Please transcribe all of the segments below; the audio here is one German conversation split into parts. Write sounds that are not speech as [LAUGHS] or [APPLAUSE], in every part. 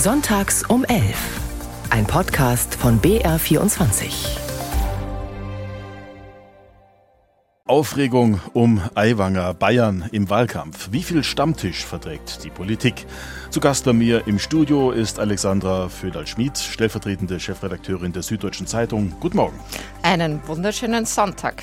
Sonntags um 11. Ein Podcast von BR24. Aufregung um Aiwanger, Bayern im Wahlkampf. Wie viel Stammtisch verträgt die Politik? Zu Gast bei mir im Studio ist Alexandra Föderl-Schmid, stellvertretende Chefredakteurin der Süddeutschen Zeitung. Guten Morgen. Einen wunderschönen Sonntag.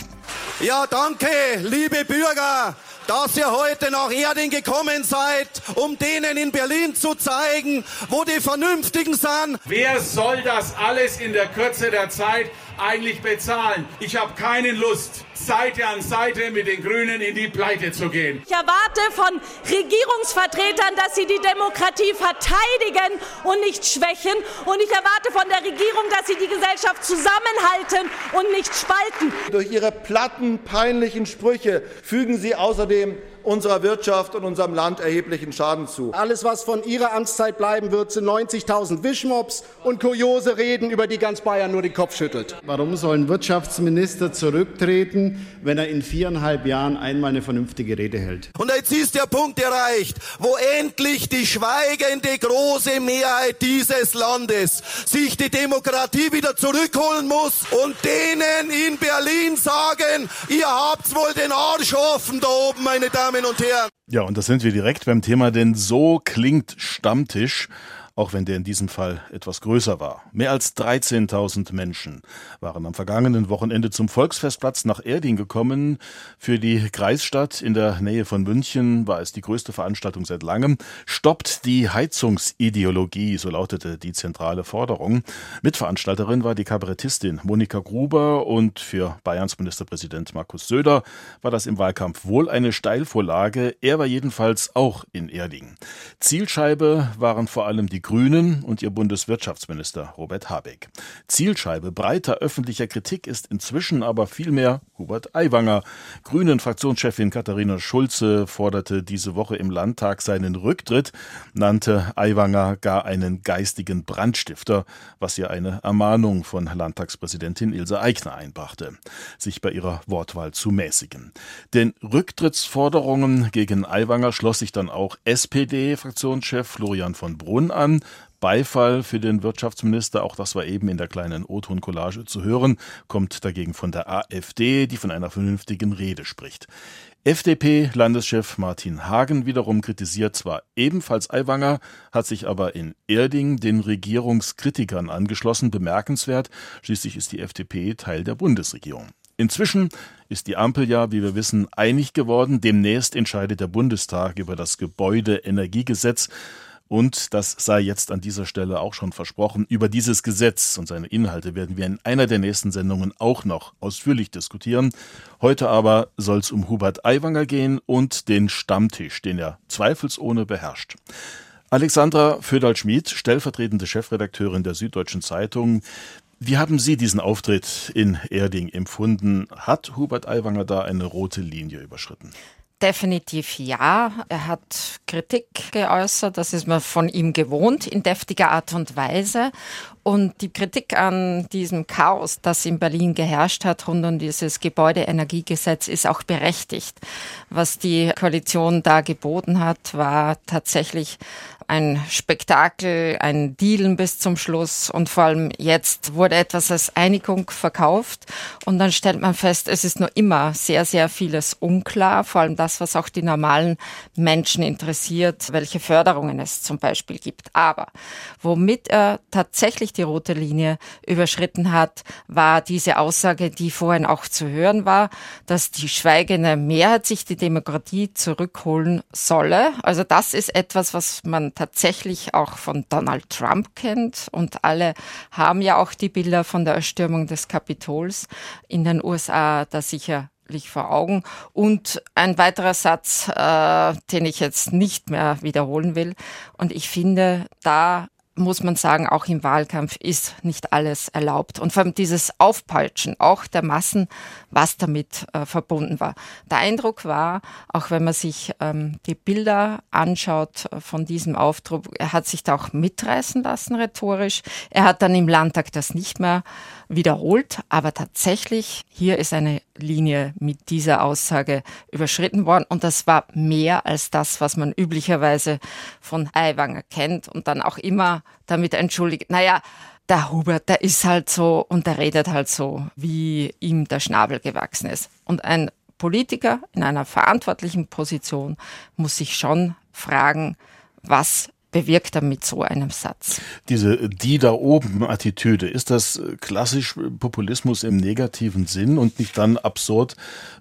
Ja, danke, liebe Bürger dass ihr heute nach Erding gekommen seid, um denen in Berlin zu zeigen, wo die Vernünftigen sind. Wer soll das alles in der Kürze der Zeit eigentlich bezahlen? Ich habe keine Lust, Seite an Seite mit den Grünen in die Pleite zu gehen. Ich erwarte von Regierungsvertretern, dass sie die Demokratie verteidigen und nicht schwächen. Und ich erwarte von der Regierung, dass sie die Gesellschaft zusammenhalten und nicht spalten. Durch ihre platten, peinlichen Sprüche fügen sie außerdem unserer Wirtschaft und unserem Land erheblichen Schaden zu. Alles, was von Ihrer Amtszeit bleiben wird, sind 90.000 Wischmops und kuriose Reden, über die ganz Bayern nur den Kopf schüttelt. Warum soll ein Wirtschaftsminister zurücktreten, wenn er in viereinhalb Jahren einmal eine vernünftige Rede hält? Und jetzt ist der Punkt erreicht, wo endlich die schweigende große Mehrheit dieses Landes sich die Demokratie wieder zurückholen muss und denen in Berlin sagen, ihr habt wohl den Arsch offen da oben, meine Damen Damen und Herren. Ja, und da sind wir direkt beim Thema, denn so klingt Stammtisch auch wenn der in diesem Fall etwas größer war. Mehr als 13.000 Menschen waren am vergangenen Wochenende zum Volksfestplatz nach Erding gekommen. Für die Kreisstadt in der Nähe von München war es die größte Veranstaltung seit langem. Stoppt die Heizungsideologie, so lautete die zentrale Forderung. Mitveranstalterin war die Kabarettistin Monika Gruber und für Bayerns Ministerpräsident Markus Söder war das im Wahlkampf wohl eine Steilvorlage. Er war jedenfalls auch in Erding. Zielscheibe waren vor allem die Grünen und ihr Bundeswirtschaftsminister Robert Habeck. Zielscheibe breiter öffentlicher Kritik ist inzwischen aber vielmehr Hubert Aiwanger. Grünen-Fraktionschefin Katharina Schulze forderte diese Woche im Landtag seinen Rücktritt, nannte Aiwanger gar einen geistigen Brandstifter, was ihr eine Ermahnung von Landtagspräsidentin Ilse Aigner einbrachte, sich bei ihrer Wortwahl zu mäßigen. Den Rücktrittsforderungen gegen Aiwanger schloss sich dann auch SPD-Fraktionschef Florian von Brunn an. Beifall für den Wirtschaftsminister, auch das war eben in der kleinen O-Ton-Collage zu hören, kommt dagegen von der AfD, die von einer vernünftigen Rede spricht. FDP-Landeschef Martin Hagen wiederum kritisiert zwar ebenfalls Aiwanger, hat sich aber in Erding den Regierungskritikern angeschlossen. Bemerkenswert, schließlich ist die FDP Teil der Bundesregierung. Inzwischen ist die Ampel ja, wie wir wissen, einig geworden. Demnächst entscheidet der Bundestag über das Gebäudeenergiegesetz. Und das sei jetzt an dieser Stelle auch schon versprochen. Über dieses Gesetz und seine Inhalte werden wir in einer der nächsten Sendungen auch noch ausführlich diskutieren. Heute aber soll es um Hubert Aiwanger gehen und den Stammtisch, den er zweifelsohne beherrscht. Alexandra Föderl-Schmid, stellvertretende Chefredakteurin der Süddeutschen Zeitung. Wie haben Sie diesen Auftritt in Erding empfunden? Hat Hubert Aiwanger da eine rote Linie überschritten? Definitiv ja. Er hat Kritik geäußert, das ist man von ihm gewohnt, in deftiger Art und Weise. Und die Kritik an diesem Chaos, das in Berlin geherrscht hat rund um dieses Gebäudeenergiegesetz, ist auch berechtigt. Was die Koalition da geboten hat, war tatsächlich ein Spektakel, ein Dealen bis zum Schluss und vor allem jetzt wurde etwas als Einigung verkauft und dann stellt man fest, es ist nur immer sehr, sehr vieles unklar, vor allem das, was auch die normalen Menschen interessiert, welche Förderungen es zum Beispiel gibt. Aber womit er tatsächlich die rote Linie überschritten hat, war diese Aussage, die vorhin auch zu hören war, dass die schweigende Mehrheit sich die Demokratie zurückholen solle. Also das ist etwas, was man tatsächlich auch von Donald Trump kennt. Und alle haben ja auch die Bilder von der Erstürmung des Kapitols in den USA da sicher vor Augen. Und ein weiterer Satz, äh, den ich jetzt nicht mehr wiederholen will. Und ich finde, da muss man sagen, auch im Wahlkampf ist nicht alles erlaubt. Und vor allem dieses Aufpeitschen, auch der Massen, was damit äh, verbunden war. Der Eindruck war, auch wenn man sich ähm, die Bilder anschaut äh, von diesem Aufdruck, er hat sich da auch mitreißen lassen rhetorisch. Er hat dann im Landtag das nicht mehr wiederholt. Aber tatsächlich, hier ist eine Linie mit dieser Aussage überschritten worden. Und das war mehr als das, was man üblicherweise von Aiwanger kennt und dann auch immer damit entschuldigt. Naja, der Hubert, der ist halt so und der redet halt so, wie ihm der Schnabel gewachsen ist. Und ein Politiker in einer verantwortlichen Position muss sich schon fragen, was bewirkt er mit so einem Satz? Diese die da oben Attitüde, ist das klassisch Populismus im negativen Sinn und nicht dann absurd,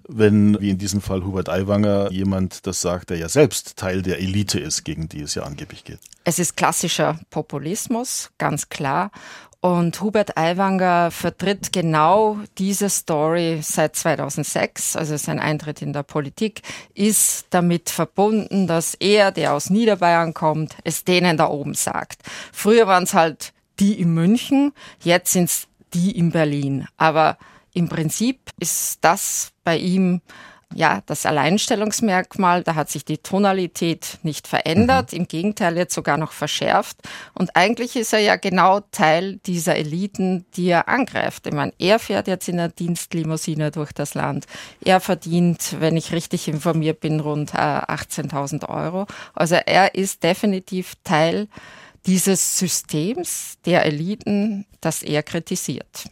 wenn, wie in diesem Fall Hubert Aiwanger, jemand das sagt, der ja selbst Teil der Elite ist, gegen die es ja angeblich geht? Es ist klassischer Populismus, ganz klar. Und Hubert Aiwanger vertritt genau diese Story seit 2006, also sein Eintritt in der Politik, ist damit verbunden, dass er, der aus Niederbayern kommt, es denen da oben sagt. Früher waren es halt die in München, jetzt sind es die in Berlin. Aber im Prinzip ist das bei ihm ja, das Alleinstellungsmerkmal, da hat sich die Tonalität nicht verändert, mhm. im Gegenteil jetzt sogar noch verschärft. Und eigentlich ist er ja genau Teil dieser Eliten, die er angreift. Ich meine, er fährt jetzt in einer Dienstlimousine durch das Land. Er verdient, wenn ich richtig informiert bin, rund 18.000 äh, Euro. Also er ist definitiv Teil dieses Systems der Eliten, das er kritisiert.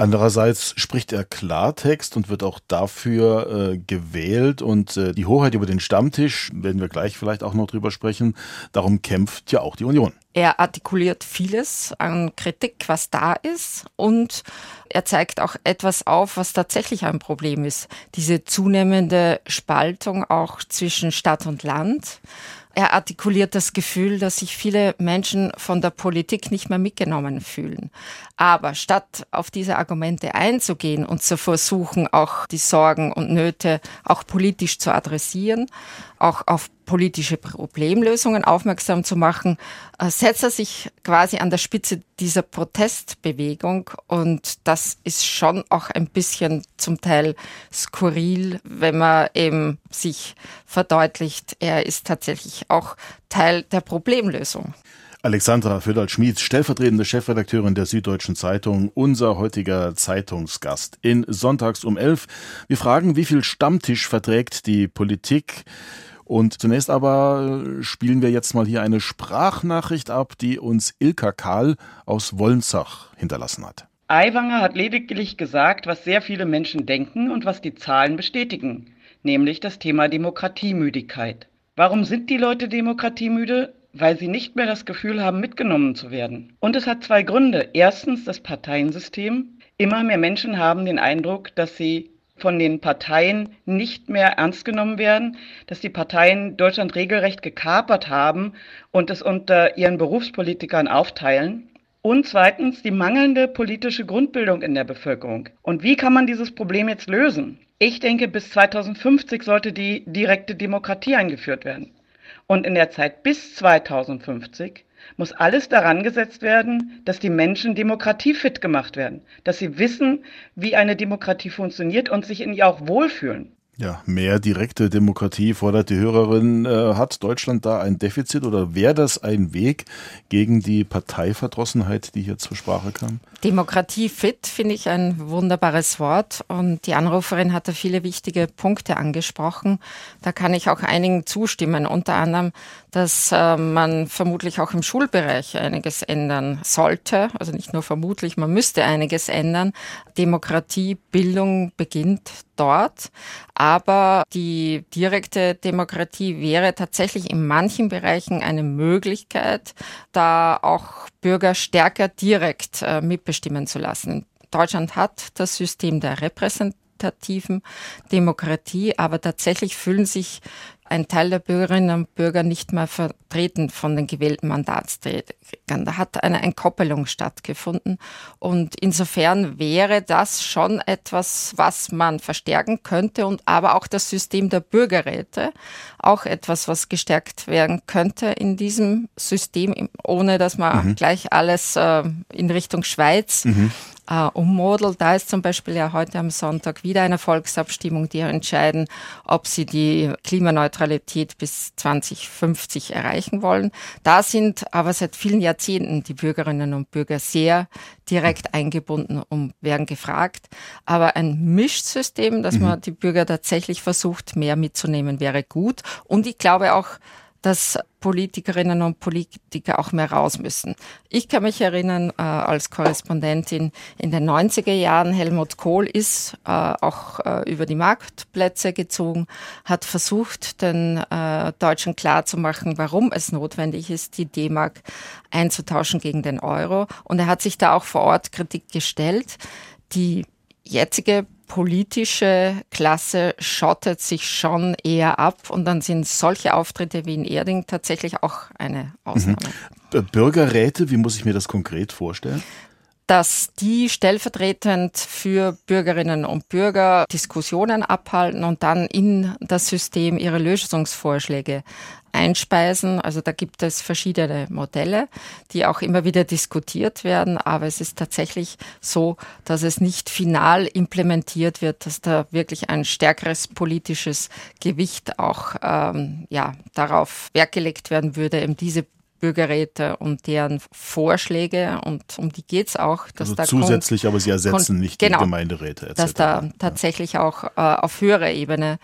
Andererseits spricht er Klartext und wird auch dafür äh, gewählt und äh, die Hoheit über den Stammtisch, werden wir gleich vielleicht auch noch drüber sprechen, darum kämpft ja auch die Union. Er artikuliert vieles an Kritik, was da ist und er zeigt auch etwas auf, was tatsächlich ein Problem ist. Diese zunehmende Spaltung auch zwischen Stadt und Land. Er artikuliert das Gefühl, dass sich viele Menschen von der Politik nicht mehr mitgenommen fühlen. Aber statt auf diese Argumente einzugehen und zu versuchen, auch die Sorgen und Nöte auch politisch zu adressieren, auch auf politische Problemlösungen aufmerksam zu machen, äh, setzt er sich quasi an der Spitze dieser Protestbewegung. Und das ist schon auch ein bisschen zum Teil skurril, wenn man eben sich verdeutlicht, er ist tatsächlich auch Teil der Problemlösung. Alexandra Föderl-Schmieds, stellvertretende Chefredakteurin der Süddeutschen Zeitung, unser heutiger Zeitungsgast in Sonntags um elf. Wir fragen, wie viel Stammtisch verträgt die Politik? Und zunächst aber spielen wir jetzt mal hier eine Sprachnachricht ab, die uns Ilka Kahl aus Wolnzach hinterlassen hat. Aiwanger hat lediglich gesagt, was sehr viele Menschen denken und was die Zahlen bestätigen, nämlich das Thema Demokratiemüdigkeit. Warum sind die Leute demokratiemüde? Weil sie nicht mehr das Gefühl haben, mitgenommen zu werden. Und es hat zwei Gründe. Erstens das Parteiensystem. Immer mehr Menschen haben den Eindruck, dass sie von den Parteien nicht mehr ernst genommen werden, dass die Parteien Deutschland regelrecht gekapert haben und es unter ihren Berufspolitikern aufteilen. Und zweitens die mangelnde politische Grundbildung in der Bevölkerung. Und wie kann man dieses Problem jetzt lösen? Ich denke, bis 2050 sollte die direkte Demokratie eingeführt werden. Und in der Zeit bis 2050 muss alles daran gesetzt werden, dass die Menschen demokratiefit gemacht werden, dass sie wissen, wie eine Demokratie funktioniert und sich in ihr auch wohlfühlen. Ja, mehr direkte Demokratie fordert die Hörerin. Äh, hat Deutschland da ein Defizit oder wäre das ein Weg gegen die Parteiverdrossenheit, die hier zur Sprache kam? Demokratie fit finde ich ein wunderbares Wort und die Anruferin hatte viele wichtige Punkte angesprochen. Da kann ich auch einigen zustimmen, unter anderem, dass äh, man vermutlich auch im Schulbereich einiges ändern sollte. Also nicht nur vermutlich, man müsste einiges ändern. Demokratiebildung beginnt dort. Aber die direkte Demokratie wäre tatsächlich in manchen Bereichen eine Möglichkeit, da auch Bürger stärker direkt äh, mitbestimmen zu lassen. Deutschland hat das System der repräsentativen Demokratie, aber tatsächlich fühlen sich ein Teil der Bürgerinnen und Bürger nicht mehr vertreten von den gewählten Mandatsträgern. Da hat eine Entkoppelung stattgefunden. Und insofern wäre das schon etwas, was man verstärken könnte und aber auch das System der Bürgerräte, auch etwas, was gestärkt werden könnte in diesem System, ohne dass man mhm. gleich alles äh, in Richtung Schweiz mhm äh, ummodelt. Da ist zum Beispiel ja heute am Sonntag wieder eine Volksabstimmung, die entscheiden, ob sie die Klimaneutralität bis 2050 erreichen wollen. Da sind aber seit vielen Jahrzehnten die Bürgerinnen und Bürger sehr direkt eingebunden und werden gefragt. Aber ein Mischsystem, dass mhm. man die Bürger tatsächlich versucht, mehr mitzunehmen, wäre gut. Und ich glaube auch, dass Politikerinnen und Politiker auch mehr raus müssen. Ich kann mich erinnern, äh, als Korrespondentin in den 90er Jahren, Helmut Kohl ist äh, auch äh, über die Marktplätze gezogen, hat versucht, den äh, Deutschen klarzumachen, warum es notwendig ist, die D-Mark einzutauschen gegen den Euro. Und er hat sich da auch vor Ort Kritik gestellt. Die jetzige politische Klasse schottet sich schon eher ab und dann sind solche Auftritte wie in Erding tatsächlich auch eine Ausnahme. Mhm. Bürgerräte, wie muss ich mir das konkret vorstellen? Dass die stellvertretend für Bürgerinnen und Bürger Diskussionen abhalten und dann in das System ihre Lösungsvorschläge einspeisen. Also da gibt es verschiedene Modelle, die auch immer wieder diskutiert werden. Aber es ist tatsächlich so, dass es nicht final implementiert wird, dass da wirklich ein stärkeres politisches Gewicht auch ähm, ja, darauf Wert gelegt werden würde, eben diese Bürgerräte und deren Vorschläge und um die geht es auch. Dass also da zusätzlich, aber sie ersetzen nicht genau, die Gemeinderäte etc. Dass da tatsächlich auch äh, auf höherer Ebene,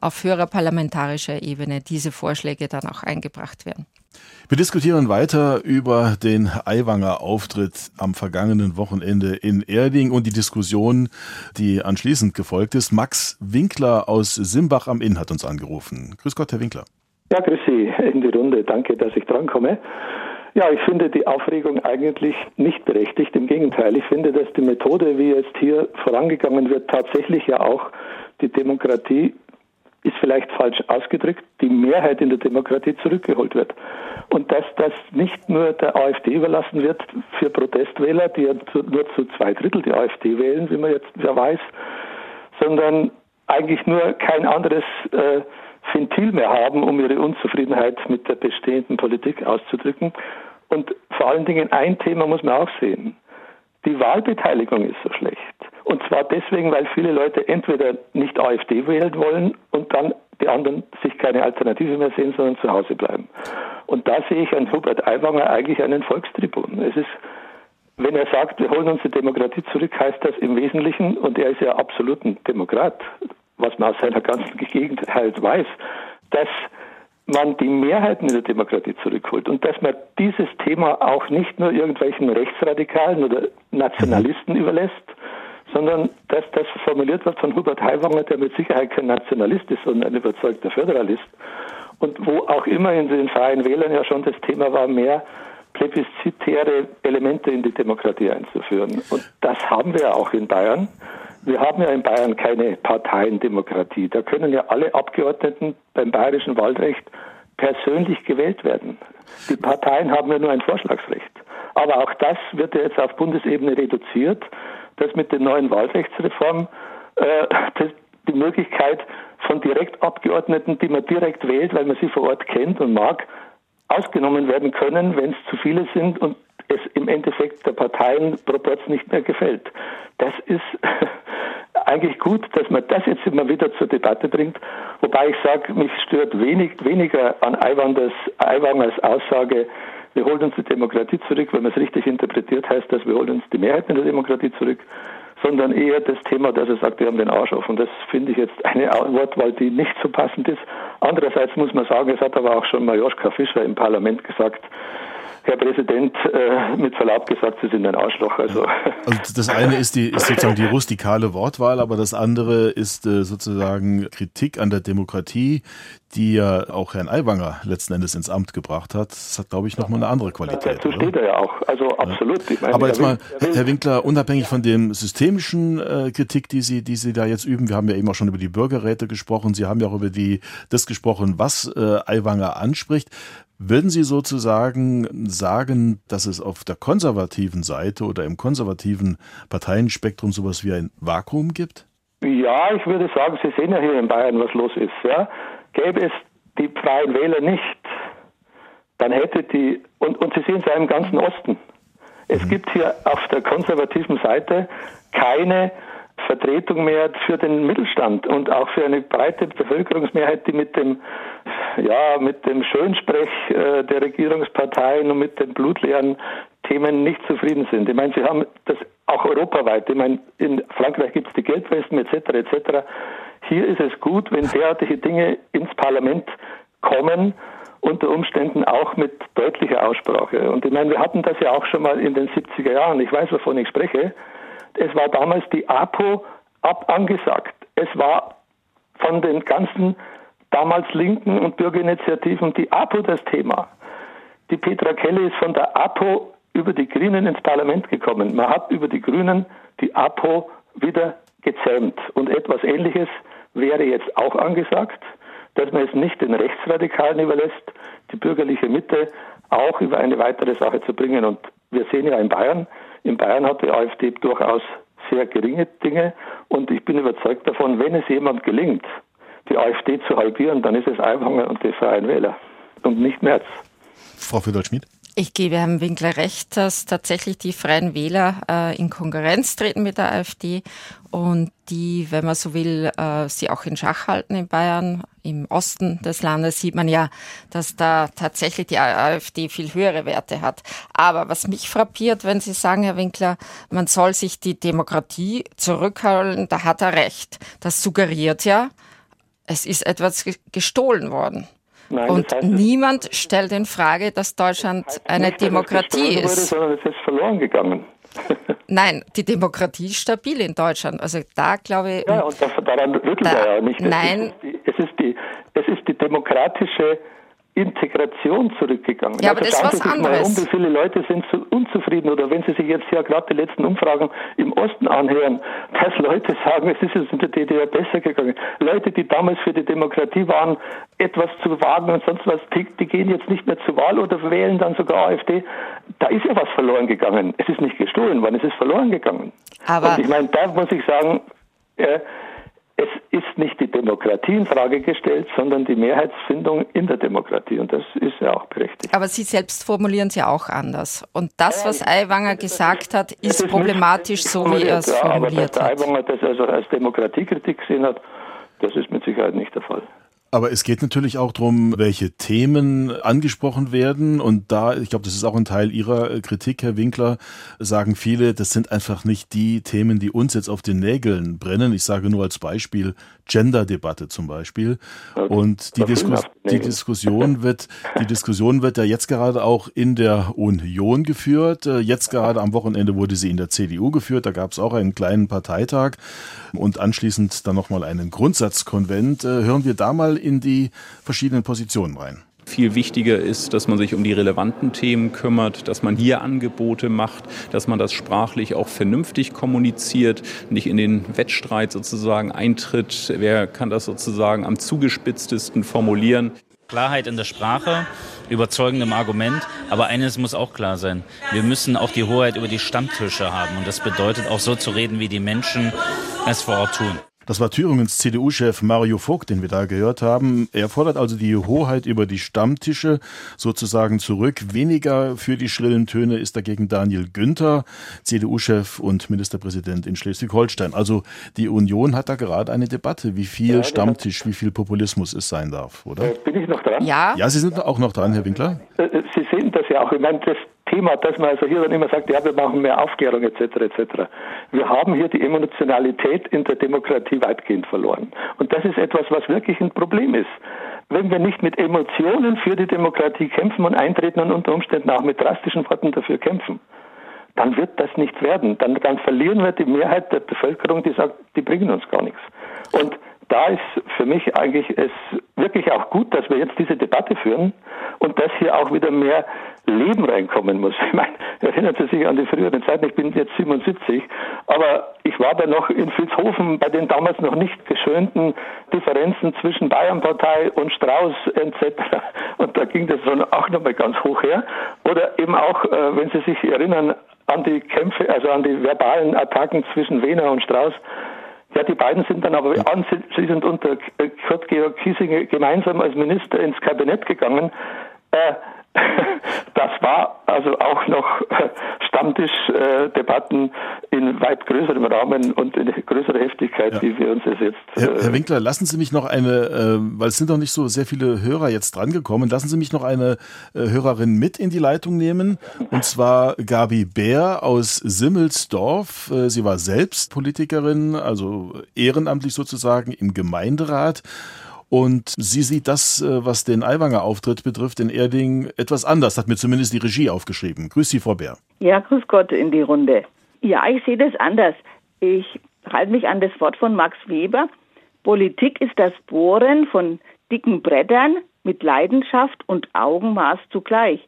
auf höherer parlamentarischer Ebene diese Vorschläge dann auch eingebracht werden. Wir diskutieren weiter über den Aiwanger Auftritt am vergangenen Wochenende in Erding und die Diskussion, die anschließend gefolgt ist. Max Winkler aus Simbach am Inn hat uns angerufen. Grüß Gott, Herr Winkler. Ja, grüß Sie in die Runde. Danke, dass ich drankomme. Ja, ich finde die Aufregung eigentlich nicht berechtigt. Im Gegenteil, ich finde, dass die Methode, wie jetzt hier vorangegangen wird, tatsächlich ja auch die Demokratie ist vielleicht falsch ausgedrückt, die Mehrheit in der Demokratie zurückgeholt wird. Und dass das nicht nur der AfD überlassen wird für Protestwähler, die ja nur zu zwei Drittel die AfD wählen, wie man jetzt ja weiß, sondern eigentlich nur kein anderes äh, Ventil mehr haben, um ihre Unzufriedenheit mit der bestehenden Politik auszudrücken. Und vor allen Dingen ein Thema muss man auch sehen. Die Wahlbeteiligung ist so schlecht. Und zwar deswegen, weil viele Leute entweder nicht AfD wählen wollen und dann die anderen sich keine Alternative mehr sehen, sondern zu Hause bleiben. Und da sehe ich an Hubert Aiwanger eigentlich einen Volkstribun. Es ist, wenn er sagt, wir holen uns die Demokratie zurück, heißt das im Wesentlichen, und er ist ja absolut ein Demokrat, was man aus seiner ganzen Gegend halt weiß, dass man die Mehrheiten in der Demokratie zurückholt und dass man dieses Thema auch nicht nur irgendwelchen Rechtsradikalen oder Nationalisten mhm. überlässt, sondern dass das formuliert wird von Hubert Aiwanger, der mit Sicherheit kein Nationalist ist, sondern ein überzeugter Föderalist. Und wo auch immer in den Freien Wählern ja schon das Thema war, mehr plebiszitäre Elemente in die Demokratie einzuführen. Und das haben wir auch in Bayern. Wir haben ja in Bayern keine Parteiendemokratie. Da können ja alle Abgeordneten beim bayerischen Wahlrecht persönlich gewählt werden. Die Parteien haben ja nur ein Vorschlagsrecht. Aber auch das wird ja jetzt auf Bundesebene reduziert, dass mit der neuen Wahlrechtsreform äh, die Möglichkeit von Direktabgeordneten, die man direkt wählt, weil man sie vor Ort kennt und mag, ausgenommen werden können, wenn es zu viele sind und es im Endeffekt der Parteienproporz nicht mehr gefällt. Das ist [LAUGHS] eigentlich gut, dass man das jetzt immer wieder zur Debatte bringt. Wobei ich sage, mich stört wenig, weniger an Aiwangers, Aiwangers Aussage, wir holen uns die Demokratie zurück, wenn man es richtig interpretiert, heißt das, wir holen uns die Mehrheit in der Demokratie zurück, sondern eher das Thema, dass er sagt, wir haben den Arsch auf. Und das finde ich jetzt eine Wortwahl, die nicht so passend ist. Andererseits muss man sagen, es hat aber auch schon Majoschka Fischer im Parlament gesagt, Herr Präsident, äh, mit Verlaub gesagt, Sie sind ein Arschloch. Also. also das eine ist, die, ist sozusagen die rustikale Wortwahl, aber das andere ist äh, sozusagen Kritik an der Demokratie, die ja auch Herrn Aiwanger letzten Endes ins Amt gebracht hat. Das hat, glaube ich, nochmal eine andere Qualität. Dazu steht er ja auch. Also absolut. Ich meine, aber jetzt mal, Herr Winkler, unabhängig von dem systemischen äh, Kritik, die Sie, die Sie da jetzt üben, wir haben ja eben auch schon über die Bürgerräte gesprochen, Sie haben ja auch über die, das gesprochen, was äh, Aiwanger anspricht. Würden Sie sozusagen sagen, dass es auf der konservativen Seite oder im konservativen Parteienspektrum sowas wie ein Vakuum gibt? Ja, ich würde sagen, Sie sehen ja hier in Bayern, was los ist. Ja? Gäbe es die Freien Wähler nicht, dann hätte die, und, und Sie sehen es ja im ganzen Osten, Es gibt hier auf der konservativen Seite keine Vertretung mehr für den Mittelstand und auch für eine breite Bevölkerungsmehrheit, die mit dem, ja, mit dem Schönsprech äh, der Regierungsparteien und mit den blutleeren Themen nicht zufrieden sind. Ich meine, sie haben das auch europaweit. Ich meine, in Frankreich gibt es die Geldwesten etc. etc. Hier ist es gut, wenn derartige Dinge ins Parlament kommen, unter Umständen auch mit deutlicher Aussprache. Und ich meine, wir hatten das ja auch schon mal in den 70er Jahren. Ich weiß, wovon ich spreche. Es war damals die APO ab angesagt. Es war von den ganzen damals Linken und Bürgerinitiativen die APO das Thema. Die Petra Kelly ist von der APO über die Grünen ins Parlament gekommen. Man hat über die Grünen die APO wieder gezähmt. Und etwas Ähnliches wäre jetzt auch angesagt, dass man es nicht den Rechtsradikalen überlässt, die bürgerliche Mitte auch über eine weitere Sache zu bringen. Und wir sehen ja in Bayern, in Bayern hat die AfD durchaus sehr geringe Dinge und ich bin überzeugt davon, wenn es jemand gelingt, die AfD zu halbieren, dann ist es Aiwanger und die Freien Wähler und nicht Merz. Frau Fidel-Schmidt? Ich gebe Herrn Winkler recht, dass tatsächlich die Freien Wähler äh, in Konkurrenz treten mit der AfD und die, wenn man so will, äh, sie auch in Schach halten in Bayern. Im Osten des Landes sieht man ja, dass da tatsächlich die AfD viel höhere Werte hat. Aber was mich frappiert, wenn Sie sagen, Herr Winkler, man soll sich die Demokratie zurückholen, da hat er recht. Das suggeriert ja, es ist etwas gestohlen worden. Nein, und das heißt, niemand stellt in Frage, dass Deutschland das heißt eine nicht, Demokratie ist. Wurde, sondern es ist verloren gegangen. [LAUGHS] Nein, die Demokratie ist stabil in Deutschland. Also da glaube ich. Ja, und daran rüttelt da, er ja nicht. Nein. Es ist, die, es ist die demokratische Integration zurückgegangen. Ja, aber also das ist was anderes. um, wie viele Leute sind so unzufrieden oder wenn Sie sich jetzt ja gerade die letzten Umfragen im Osten anhören, dass Leute sagen, es ist uns in der DDR besser gegangen. Leute, die damals für die Demokratie waren, etwas zu wagen und sonst was, die, die gehen jetzt nicht mehr zur Wahl oder wählen dann sogar AfD. Da ist ja was verloren gegangen. Es ist nicht gestohlen worden, es ist verloren gegangen. Aber und ich meine, da muss ich sagen, äh, es ist nicht die Demokratie in Frage gestellt, sondern die Mehrheitsfindung in der Demokratie. Und das ist ja auch berechtigt. Aber Sie selbst formulieren es ja auch anders. Und das, was Aiwanger gesagt hat, ist problematisch, so wie er es formuliert ja, aber dass der Aiwanger das also als Demokratiekritik gesehen hat, das ist mit Sicherheit nicht der Fall. Aber es geht natürlich auch darum, welche Themen angesprochen werden. Und da, ich glaube, das ist auch ein Teil Ihrer Kritik, Herr Winkler, sagen viele, das sind einfach nicht die Themen, die uns jetzt auf den Nägeln brennen. Ich sage nur als Beispiel Gender-Debatte zum Beispiel. Und die, Diskus die Diskussion wird, die Diskussion wird ja jetzt gerade auch in der Union geführt. Jetzt gerade am Wochenende wurde sie in der CDU geführt. Da gab es auch einen kleinen Parteitag und anschließend dann nochmal einen Grundsatzkonvent. Hören wir da mal in die verschiedenen Positionen rein. Viel wichtiger ist, dass man sich um die relevanten Themen kümmert, dass man hier Angebote macht, dass man das sprachlich auch vernünftig kommuniziert, nicht in den Wettstreit sozusagen eintritt. Wer kann das sozusagen am zugespitztesten formulieren? Klarheit in der Sprache, überzeugendem Argument. Aber eines muss auch klar sein. Wir müssen auch die Hoheit über die Stammtische haben. Und das bedeutet auch so zu reden, wie die Menschen es vor Ort tun. Das war Thüringens CDU-Chef Mario Vogt, den wir da gehört haben. Er fordert also die Hoheit über die Stammtische sozusagen zurück. Weniger für die schrillen Töne ist dagegen Daniel Günther, CDU-Chef und Ministerpräsident in Schleswig-Holstein. Also die Union hat da gerade eine Debatte, wie viel ja, Stammtisch, wie viel Populismus es sein darf, oder? Äh, bin ich noch dran? Ja. Ja, Sie sind auch noch dran, Herr Winkler. Äh, äh, Sie sehen das ja auch. Ich meine, das Thema, dass man also hier dann immer sagt, ja, wir machen mehr Aufklärung etc. etc. Wir haben hier die Emotionalität in der Demokratie weitgehend verloren. Und das ist etwas, was wirklich ein Problem ist. Wenn wir nicht mit Emotionen für die Demokratie kämpfen und eintreten und unter Umständen auch mit drastischen Worten dafür kämpfen, dann wird das nichts werden. Dann, dann verlieren wir die Mehrheit der Bevölkerung, die sagt, die bringen uns gar nichts. Und da ist für mich eigentlich es wirklich auch gut, dass wir jetzt diese Debatte führen und dass hier auch wieder mehr Leben reinkommen muss. [LAUGHS] Ich meine, erinnern Sie sich an die früheren Zeiten, ich bin jetzt 77, aber ich war da noch in Vilshofen bei den damals noch nicht geschönten Differenzen zwischen Bayernpartei und Strauß etc. [LAUGHS] Und da ging das dann auch nochmal ganz hoch her. Oder eben auch, äh, wenn Sie sich erinnern, an die Kämpfe, also an die verbalen Attacken zwischen Wehner und Strauß, ja, die beiden sind dann aber anschließend unter Kurt Georg Kiesinger gemeinsam als Minister ins Kabinett gegangen. Äh, [LAUGHS] das war also auch noch Stammtischdebatten in weit größerem Rahmen und in größerer Heftigkeit, ja. wie wir uns das jetzt. Herr, Herr, Winkler, lassen Sie mich noch eine, weil es sind noch nicht so sehr viele Hörer jetzt drangekommen, lassen Sie mich noch eine Hörerin mit in die Leitung nehmen. Und zwar Gabi Bär aus Simmelsdorf. Sie war selbst Politikerin, also ehrenamtlich sozusagen im Gemeinderat. Und sie sieht das, äh, was den Aiwanger Auftritt betrifft, in Erding etwas anders, hat mir zumindest die Regie aufgeschrieben. Grüß Sie, Frau Bär. Ja, grüß Gott in die Runde. Ja, ich sehe das anders. Ich halte mich an das Wort von Max Weber. Politik ist das Bohren von dicken Brettern mit Leidenschaft und Augenmaß zugleich.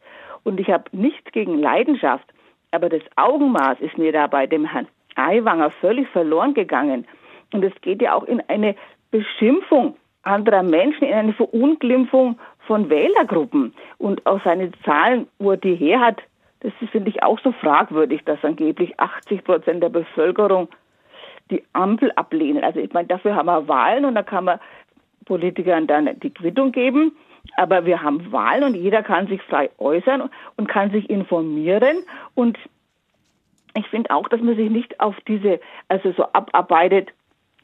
Und ich habe nichts gegen Leidenschaft, aber das Augenmaß ist mir da bei dem Herrn Aiwanger völlig verloren gegangen. Und es geht ja auch in eine Beschimpfung anderer Menschen, in eine Verunglimpfung von Wählergruppen. Und auch seine Zahlen, wo er die her hat, das finde ich auch so fragwürdig, dass angeblich 80 Prozent der Bevölkerung die Ampel ablehnen. Also ich meine, dafür haben wir Wahlen und da kann man Politikern dann die Quittung geben. Aber wir haben Wahlen und jeder kann sich frei äußern und kann sich informieren. Und ich finde auch, dass man sich nicht auf diese, also so abarbeitet,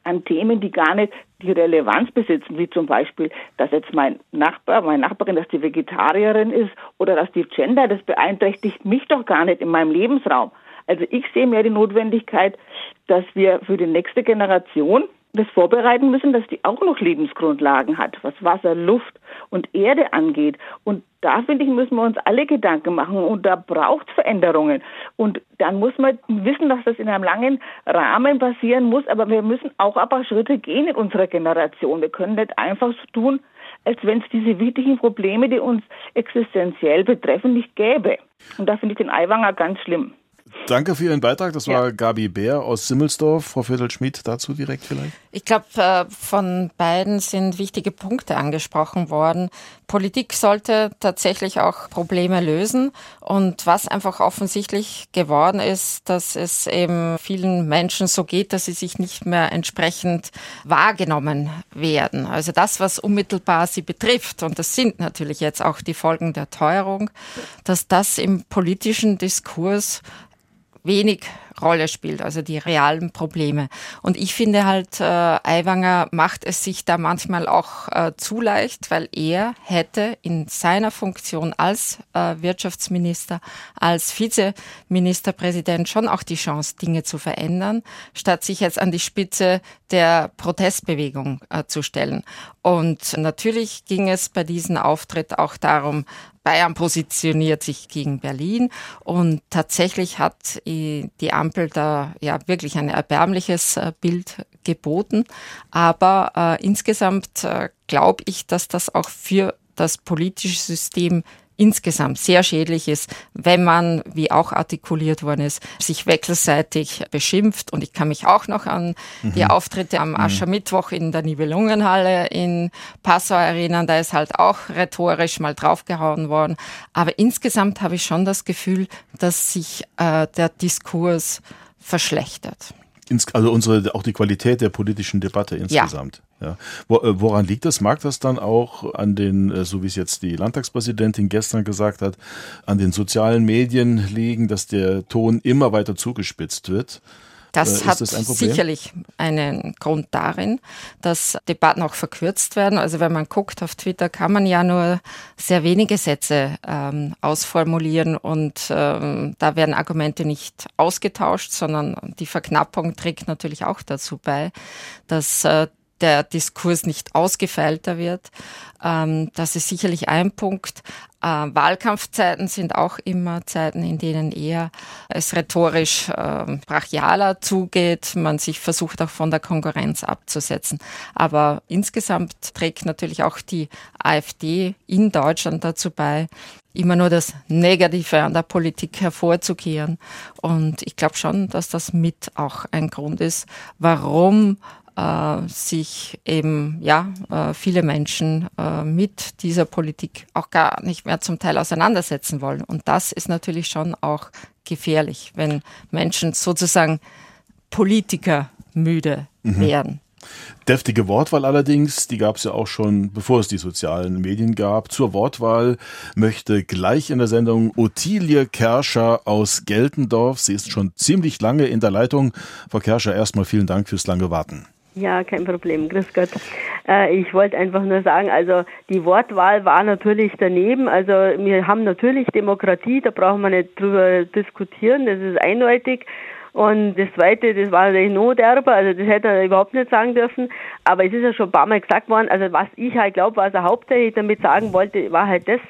an Themen, die gar nicht die Relevanz besitzen, wie zum Beispiel, dass jetzt mein Nachbar, meine Nachbarin, dass die Vegetarierin ist oder dass die Gender, das beeinträchtigt mich doch gar nicht in meinem Lebensraum. Also ich sehe mehr die Notwendigkeit, dass wir für die nächste Generation das vorbereiten müssen, dass die auch noch Lebensgrundlagen hat, was Wasser, Luft und Erde angeht. Und da, finde ich, müssen wir uns alle Gedanken machen und da braucht es Veränderungen. Und dann muss man wissen, dass das in einem langen Rahmen passieren muss, aber wir müssen auch ein paar Schritte gehen in unserer Generation. Wir können nicht einfach so tun, als wenn es diese wichtigen Probleme, die uns existenziell betreffen, nicht gäbe. Und da finde ich den Aiwanger ganz schlimm. Danke für Ihren Beitrag. Das war ja. Gabi Bär aus Simmelsdorf. Frau Viertel-Schmidt, dazu direkt vielleicht? Ich glaube, äh, von beiden sind wichtige Punkte angesprochen worden. Politik sollte tatsächlich auch Probleme lösen. Und was einfach offensichtlich geworden ist, dass es eben vielen Menschen so geht, dass sie sich nicht mehr entsprechend wahrgenommen werden. Also das, was unmittelbar sie betrifft, und das sind natürlich jetzt auch die Folgen der Teuerung, dass das im politischen Diskurs wenig Rolle spielt, also die realen Probleme. Und ich finde halt, äh, Aiwanger macht es sich da manchmal auch äh, zu leicht, weil er hätte in seiner Funktion als äh, Wirtschaftsminister, als Vizeministerpräsident schon auch die Chance, Dinge zu verändern, statt sich jetzt an die Spitze der Protestbewegung äh, zu stellen. Und natürlich ging es bei diesem Auftritt auch darum, Bayern positioniert sich gegen Berlin und tatsächlich hat die Ampel da ja wirklich ein erbärmliches äh, Bild geboten. Aber äh, insgesamt äh, glaube ich, dass das auch für das politische System insgesamt sehr schädlich ist, wenn man, wie auch artikuliert worden ist, sich wechselseitig beschimpft. Und ich kann mich auch noch an mhm. die Auftritte am mhm. Aschermittwoch in der Nibelungenhalle in Passau erinnern. Da ist halt auch rhetorisch mal draufgehauen worden. Aber insgesamt habe ich schon das Gefühl, dass sich äh, der Diskurs verschlechtert. Also unsere, auch die Qualität der politischen Debatte insgesamt. Ja. Äh, woran liegt das? Mag das dann auch an den, äh, so wie es jetzt die Landtagspräsidentin gestern gesagt hat, an den sozialen Medien liegen, dass der Ton immer weiter zugespitzt wird? Das äh, hat das sicherlich einen Grund darin, dass Debatten auch verkürzt werden. Also wenn man guckt auf Twitter, kann man ja nur sehr wenige Sätze ähm, ausformulieren und ähm, da werden Argumente nicht ausgetauscht, sondern die Verknappung trägt natürlich auch dazu bei, dass äh, der Diskurs nicht ausgefeilter wird. Ähm, das ist sicherlich ein Punkt. Äh, Wahlkampfzeiten sind auch immer Zeiten, in denen eher es rhetorisch äh, brachialer zugeht, man sich versucht auch von der Konkurrenz abzusetzen. Aber insgesamt trägt natürlich auch die AfD in Deutschland dazu bei, immer nur das Negative an der Politik hervorzukehren. Und ich glaube schon, dass das mit auch ein Grund ist, warum äh, sich eben ja äh, viele Menschen äh, mit dieser Politik auch gar nicht mehr zum Teil auseinandersetzen wollen. Und das ist natürlich schon auch gefährlich, wenn Menschen sozusagen Politiker müde mhm. werden. Deftige Wortwahl allerdings, die gab es ja auch schon, bevor es die sozialen Medien gab. Zur Wortwahl möchte gleich in der Sendung Ottilie Kerscher aus Geltendorf. Sie ist schon ziemlich lange in der Leitung. Frau Kerscher, erstmal vielen Dank fürs lange Warten. Ja, kein Problem. Grüß Gott. Äh, ich wollte einfach nur sagen, also die Wortwahl war natürlich daneben. Also wir haben natürlich Demokratie, da brauchen wir nicht drüber diskutieren, das ist eindeutig. Und das Zweite, das war natürlich noch derber, also das hätte er überhaupt nicht sagen dürfen. Aber es ist ja schon ein paar Mal gesagt worden, also was ich halt glaube, was er hauptsächlich damit sagen wollte, war halt das,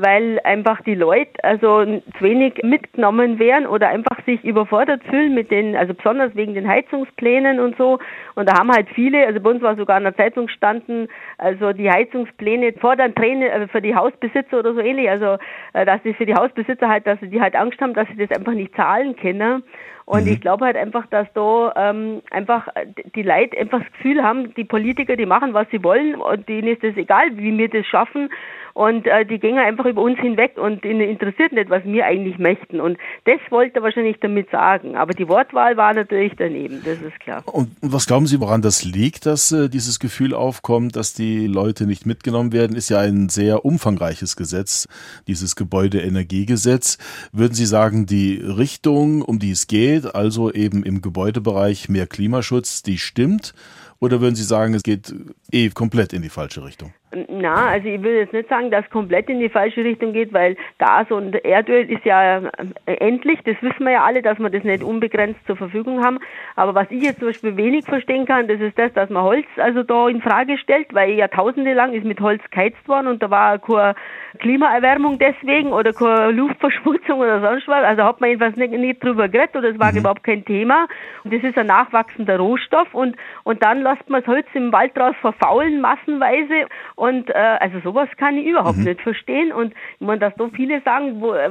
weil einfach die Leute also zu wenig mitgenommen werden oder einfach sich überfordert fühlen mit den, also besonders wegen den Heizungsplänen und so. Und da haben halt viele, also bei uns war sogar in der Zeitung standen, also die Heizungspläne fordern Tränen also für die Hausbesitzer oder so ähnlich, also äh, dass sie für die Hausbesitzer halt, dass sie die halt Angst haben, dass sie das einfach nicht zahlen können. Und mhm. ich glaube halt einfach, dass da ähm, einfach die Leute einfach das Gefühl haben, die Politiker, die machen, was sie wollen und denen ist es egal, wie wir das schaffen. Und äh, die gehen einfach über uns hinweg und ihnen interessiert nicht, was wir eigentlich möchten. Und das wollte er wahrscheinlich damit sagen. Aber die Wortwahl war natürlich daneben, das ist klar. Und was glauben Sie, woran das liegt, dass äh, dieses Gefühl aufkommt, dass die Leute nicht mitgenommen werden? Ist ja ein sehr umfangreiches Gesetz, dieses Gebäudeenergiegesetz. Würden Sie sagen, die Richtung, um die es geht, also eben im Gebäudebereich mehr Klimaschutz, die stimmt? Oder würden Sie sagen, es geht eh komplett in die falsche Richtung? Na, also ich würde jetzt nicht sagen, dass es komplett in die falsche Richtung geht, weil Gas und Erdöl ist ja äh, endlich, das wissen wir ja alle, dass wir das nicht unbegrenzt zur Verfügung haben. Aber was ich jetzt zum Beispiel wenig verstehen kann, das ist das, dass man Holz also da in Frage stellt, weil Jahrtausende lang ist mit Holz geheizt worden und da war keine Klimaerwärmung deswegen oder keine Luftverschmutzung oder sonst was. Also hat man jedenfalls nicht, nicht drüber geredet oder es war mhm. überhaupt kein Thema. Und das ist ein nachwachsender Rohstoff und, und dann lässt man das Holz im Wald draus verfaulen massenweise und äh, also sowas kann ich überhaupt mhm. nicht verstehen. Und ich meine, dass so viele sagen, wo, äh,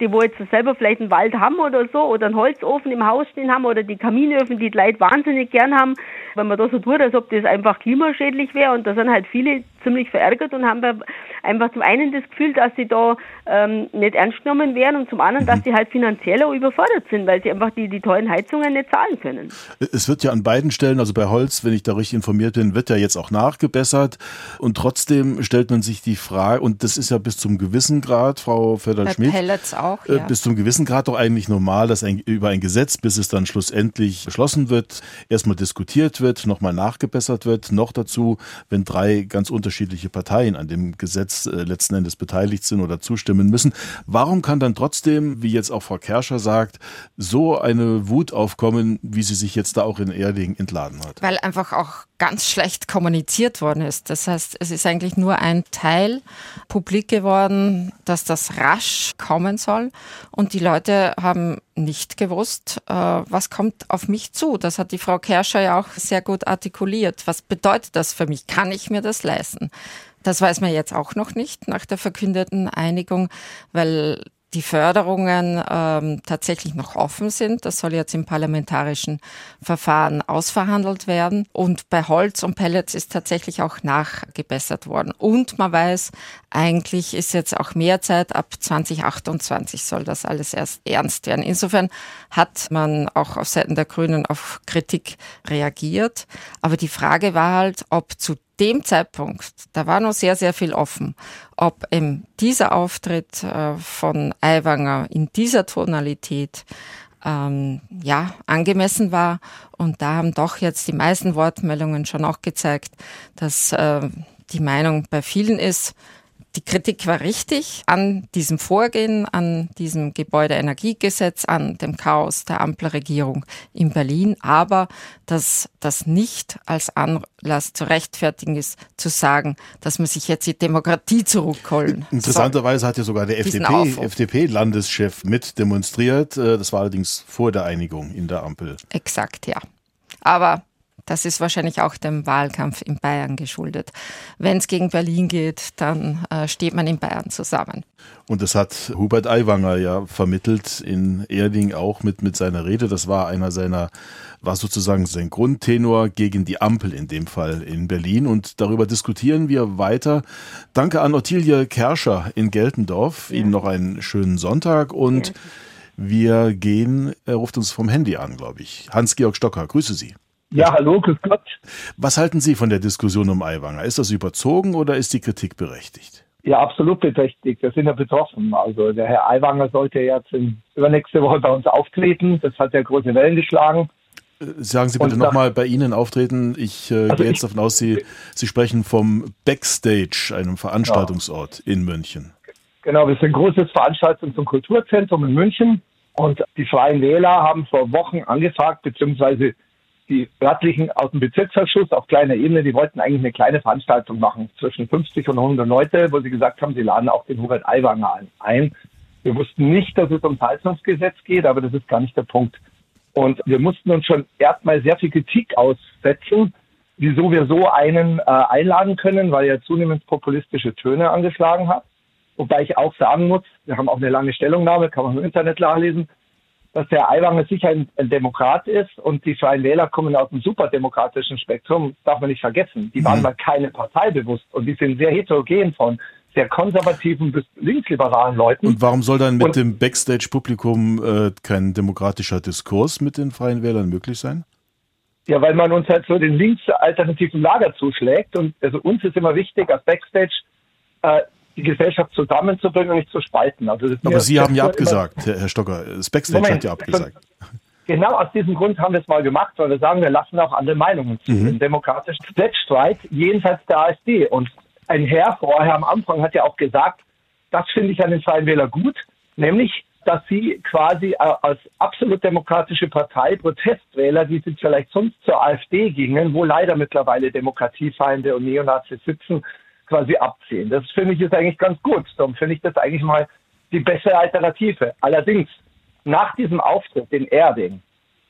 die wo jetzt selber vielleicht einen Wald haben oder so oder einen Holzofen im Haus stehen haben oder die Kaminöfen, die die Leute wahnsinnig gern haben, wenn man da so tut, als ob das einfach klimaschädlich wäre. Und da sind halt viele ziemlich verärgert und haben einfach zum einen das Gefühl, dass sie da ähm, nicht ernst genommen werden und zum anderen, dass sie halt finanziell auch überfordert sind, weil sie einfach die, die teuren Heizungen nicht zahlen können. Es wird ja an beiden Stellen, also bei Holz, wenn ich da richtig informiert bin, wird ja jetzt auch nachgebessert und trotzdem stellt man sich die Frage, und das ist ja bis zum gewissen Grad, Frau Förder-Schmidt, äh, ja. bis zum gewissen Grad doch eigentlich normal, dass ein, über ein Gesetz, bis es dann schlussendlich beschlossen wird, erstmal diskutiert wird, nochmal nachgebessert wird, noch dazu, wenn drei ganz unterschiedliche Parteien an dem Gesetz äh, letzten Endes beteiligt sind oder zustimmen müssen. Warum kann dann trotzdem, wie jetzt auch Frau Kerscher sagt, so eine Wut aufkommen, wie sie sich jetzt da auch in Erding entladen hat? Weil einfach auch ganz schlecht kommuniziert worden ist. Das heißt, es ist eigentlich nur ein Teil publik geworden, dass das rasch kommen soll. Und die Leute haben nicht gewusst, äh, was kommt auf mich zu. Das hat die Frau Kerscher ja auch sehr gut artikuliert. Was bedeutet das für mich? Kann ich mir das leisten? Das weiß man jetzt auch noch nicht nach der verkündeten Einigung, weil die Förderungen ähm, tatsächlich noch offen sind. Das soll jetzt im parlamentarischen Verfahren ausverhandelt werden. Und bei Holz und Pellets ist tatsächlich auch nachgebessert worden. Und man weiß, eigentlich ist jetzt auch mehr Zeit. Ab 2028 soll das alles erst ernst werden. Insofern hat man auch auf Seiten der Grünen auf Kritik reagiert. Aber die Frage war halt, ob zu dem Zeitpunkt, da war noch sehr, sehr viel offen, ob eben dieser Auftritt äh, von Aiwanger in dieser Tonalität ähm, ja, angemessen war. Und da haben doch jetzt die meisten Wortmeldungen schon auch gezeigt, dass äh, die Meinung bei vielen ist, die Kritik war richtig an diesem Vorgehen, an diesem Gebäudeenergiegesetz, an dem Chaos der Ampelregierung in Berlin, aber dass das nicht als Anlass zu rechtfertigen ist, zu sagen, dass man sich jetzt die Demokratie zurückholen Interessanterweise hat ja sogar der FDP-Landeschef FDP mit demonstriert. Äh, das war allerdings vor der Einigung in der Ampel. Exakt, ja. Aber das ist wahrscheinlich auch dem Wahlkampf in Bayern geschuldet. Wenn es gegen Berlin geht, dann äh, steht man in Bayern zusammen. Und das hat Hubert Aiwanger ja vermittelt in Erding auch mit, mit seiner Rede. Das war einer seiner, war sozusagen sein Grundtenor gegen die Ampel in dem Fall in Berlin. Und darüber diskutieren wir weiter. Danke an Ottilie Kerscher in Geltendorf. Ja. Ihnen noch einen schönen Sonntag und ja. wir gehen, er ruft uns vom Handy an, glaube ich. Hans-Georg Stocker, grüße Sie. Ja, hallo, grüß Gott. Was halten Sie von der Diskussion um Aiwanger? Ist das überzogen oder ist die Kritik berechtigt? Ja, absolut berechtigt. Wir sind ja betroffen. Also der Herr Aiwanger sollte jetzt in, übernächste Woche bei uns auftreten. Das hat ja große Wellen geschlagen. Äh, sagen Sie bitte nochmal bei Ihnen auftreten. Ich äh, also gehe jetzt davon aus, Sie, Sie sprechen vom Backstage, einem Veranstaltungsort ja. in München. Genau, wir sind ein großes Veranstaltungs- und Kulturzentrum in München. Und die Freien Wähler haben vor Wochen angefragt, beziehungsweise die örtlichen aus dem Bezirksausschuss auf kleiner Ebene, die wollten eigentlich eine kleine Veranstaltung machen, zwischen 50 und 100 Leute, wo sie gesagt haben, sie laden auch den Hubert Aiwanger ein. Wir wussten nicht, dass es ums Heizungsgesetz geht, aber das ist gar nicht der Punkt. Und wir mussten uns schon erstmal sehr viel Kritik aussetzen, wieso wir so einen äh, einladen können, weil er zunehmend populistische Töne angeschlagen hat. Wobei ich auch sagen muss, wir haben auch eine lange Stellungnahme, kann man im Internet nachlesen, dass der Aiwanger sicher ein, ein, Demokrat ist und die Freien Wähler kommen aus dem superdemokratischen Spektrum, darf man nicht vergessen. Die waren mhm. mal keine Partei bewusst und die sind sehr heterogen von sehr konservativen bis linksliberalen Leuten. Und warum soll dann mit und, dem Backstage-Publikum äh, kein demokratischer Diskurs mit den Freien Wählern möglich sein? Ja, weil man uns halt so den linksalternativen Lager zuschlägt und also uns ist immer wichtig als Backstage äh, die Gesellschaft zusammenzubringen und nicht zu spalten. Also Aber Sie haben ja abgesagt, Herr Stocker. Backstage Moment, hat ja abgesagt. Genau aus diesem Grund haben wir es mal gemacht, weil wir sagen, wir lassen auch andere Meinungen zu. Mhm. Im demokratischen Wettstreit jenseits der AfD. Und ein Herr vorher am Anfang hat ja auch gesagt, das finde ich an den Freien Wähler gut, nämlich, dass sie quasi äh, als absolut demokratische Partei Protestwähler, die sind vielleicht sonst zur AfD gingen, wo leider mittlerweile Demokratiefeinde und Neonazis sitzen, quasi abziehen. Das finde ich ist eigentlich ganz gut. Darum finde ich das eigentlich mal die bessere Alternative. Allerdings, nach diesem Auftritt in Erding,